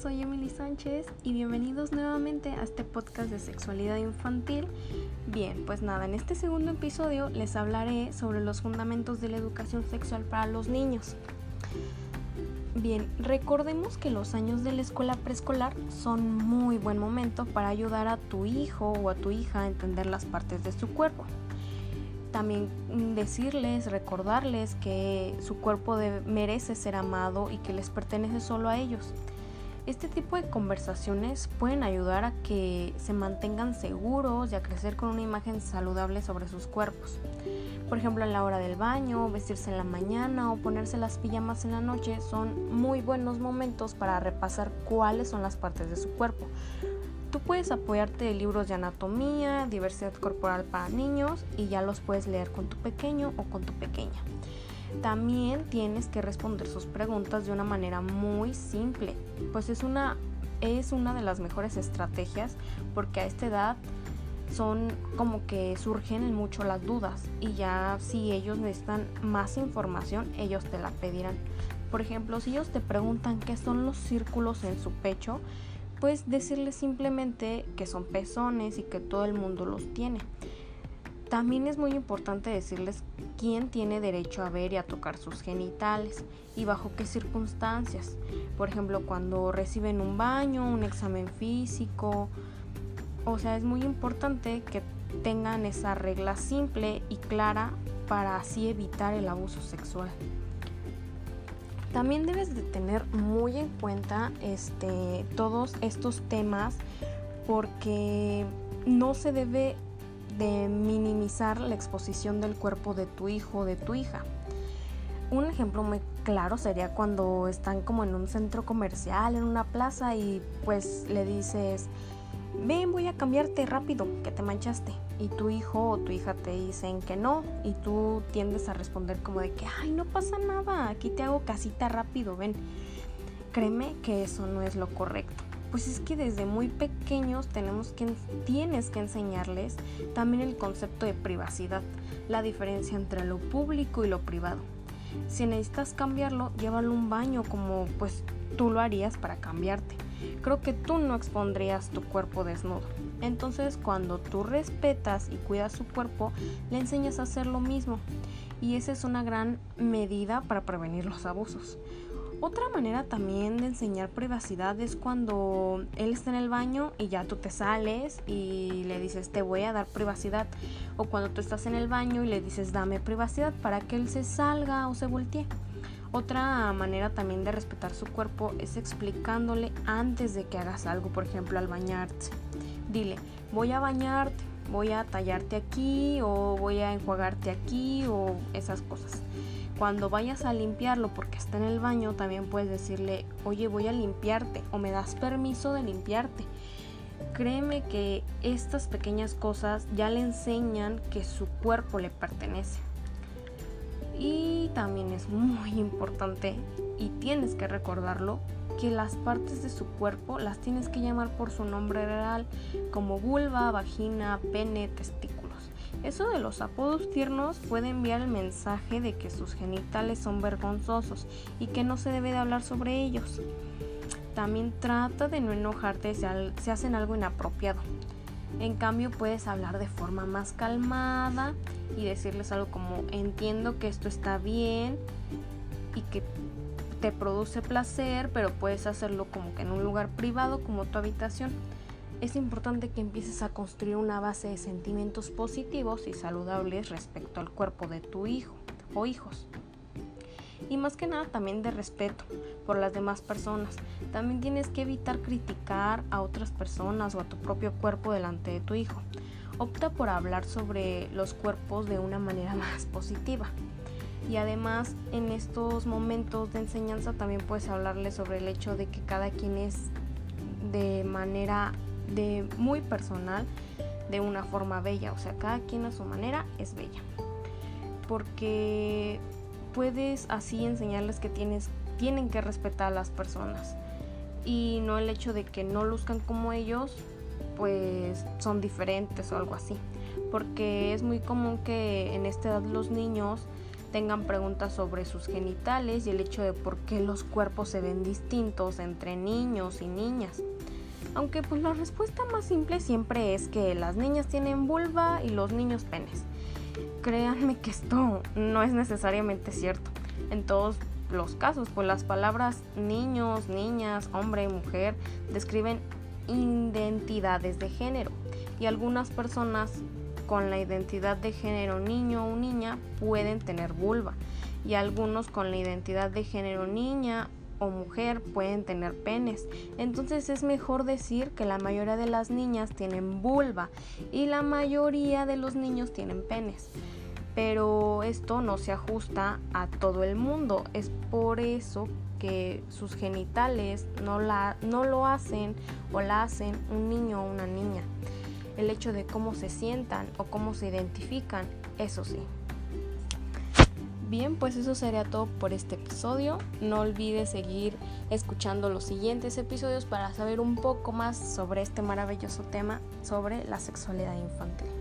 soy Emily Sánchez y bienvenidos nuevamente a este podcast de sexualidad infantil. Bien, pues nada, en este segundo episodio les hablaré sobre los fundamentos de la educación sexual para los niños. Bien, recordemos que los años de la escuela preescolar son muy buen momento para ayudar a tu hijo o a tu hija a entender las partes de su cuerpo. También decirles, recordarles que su cuerpo merece ser amado y que les pertenece solo a ellos. Este tipo de conversaciones pueden ayudar a que se mantengan seguros y a crecer con una imagen saludable sobre sus cuerpos. Por ejemplo, en la hora del baño, vestirse en la mañana o ponerse las pijamas en la noche son muy buenos momentos para repasar cuáles son las partes de su cuerpo. Tú puedes apoyarte de libros de anatomía, diversidad corporal para niños y ya los puedes leer con tu pequeño o con tu pequeña. También tienes que responder sus preguntas de una manera muy simple, pues es una, es una de las mejores estrategias porque a esta edad son como que surgen mucho las dudas y ya si ellos necesitan más información, ellos te la pedirán. Por ejemplo, si ellos te preguntan qué son los círculos en su pecho, pues decirles simplemente que son pezones y que todo el mundo los tiene. También es muy importante decirles quién tiene derecho a ver y a tocar sus genitales y bajo qué circunstancias. Por ejemplo, cuando reciben un baño, un examen físico, o sea, es muy importante que tengan esa regla simple y clara para así evitar el abuso sexual. También debes de tener muy en cuenta este, todos estos temas porque no se debe de minimizar la exposición del cuerpo de tu hijo o de tu hija. Un ejemplo muy claro sería cuando están como en un centro comercial, en una plaza y pues le dices, ven, voy a cambiarte rápido, que te manchaste. Y tu hijo o tu hija te dicen que no y tú tiendes a responder como de que, ay, no pasa nada, aquí te hago casita rápido, ven. Créeme que eso no es lo correcto. Pues es que desde muy pequeños tenemos que, tienes que enseñarles también el concepto de privacidad, la diferencia entre lo público y lo privado. Si necesitas cambiarlo, llévalo un baño como pues tú lo harías para cambiarte creo que tú no expondrías tu cuerpo desnudo. Entonces cuando tú respetas y cuidas su cuerpo, le enseñas a hacer lo mismo. Y esa es una gran medida para prevenir los abusos. Otra manera también de enseñar privacidad es cuando él está en el baño y ya tú te sales y le dices te voy a dar privacidad. O cuando tú estás en el baño y le dices dame privacidad para que él se salga o se voltee. Otra manera también de respetar su cuerpo es explicándole antes de que hagas algo, por ejemplo al bañarte. Dile, voy a bañarte, voy a tallarte aquí o voy a enjuagarte aquí o esas cosas. Cuando vayas a limpiarlo porque está en el baño, también puedes decirle, oye, voy a limpiarte o me das permiso de limpiarte. Créeme que estas pequeñas cosas ya le enseñan que su cuerpo le pertenece. Y también es muy importante y tienes que recordarlo que las partes de su cuerpo las tienes que llamar por su nombre real como vulva, vagina, pene, testículos. Eso de los apodos tiernos puede enviar el mensaje de que sus genitales son vergonzosos y que no se debe de hablar sobre ellos. También trata de no enojarte si, si hacen algo inapropiado. En cambio puedes hablar de forma más calmada y decirles algo como entiendo que esto está bien y que te produce placer, pero puedes hacerlo como que en un lugar privado como tu habitación. Es importante que empieces a construir una base de sentimientos positivos y saludables respecto al cuerpo de tu hijo o hijos y más que nada también de respeto por las demás personas. También tienes que evitar criticar a otras personas o a tu propio cuerpo delante de tu hijo. Opta por hablar sobre los cuerpos de una manera más positiva. Y además en estos momentos de enseñanza también puedes hablarle sobre el hecho de que cada quien es de manera de muy personal de una forma bella, o sea, cada quien a su manera es bella. Porque puedes así enseñarles que tienes, tienen que respetar a las personas y no el hecho de que no luzcan como ellos, pues son diferentes o algo así. Porque es muy común que en esta edad los niños tengan preguntas sobre sus genitales y el hecho de por qué los cuerpos se ven distintos entre niños y niñas. Aunque pues la respuesta más simple siempre es que las niñas tienen vulva y los niños penes. Créanme que esto no es necesariamente cierto. En todos los casos, pues las palabras niños, niñas, hombre, mujer describen identidades de género y algunas personas con la identidad de género niño o niña pueden tener vulva y algunos con la identidad de género niña o mujer pueden tener penes. Entonces es mejor decir que la mayoría de las niñas tienen vulva y la mayoría de los niños tienen penes. Pero esto no se ajusta a todo el mundo. Es por eso que sus genitales no, la, no lo hacen o la hacen un niño o una niña. El hecho de cómo se sientan o cómo se identifican, eso sí. Bien, pues eso sería todo por este episodio. No olvides seguir escuchando los siguientes episodios para saber un poco más sobre este maravilloso tema sobre la sexualidad infantil.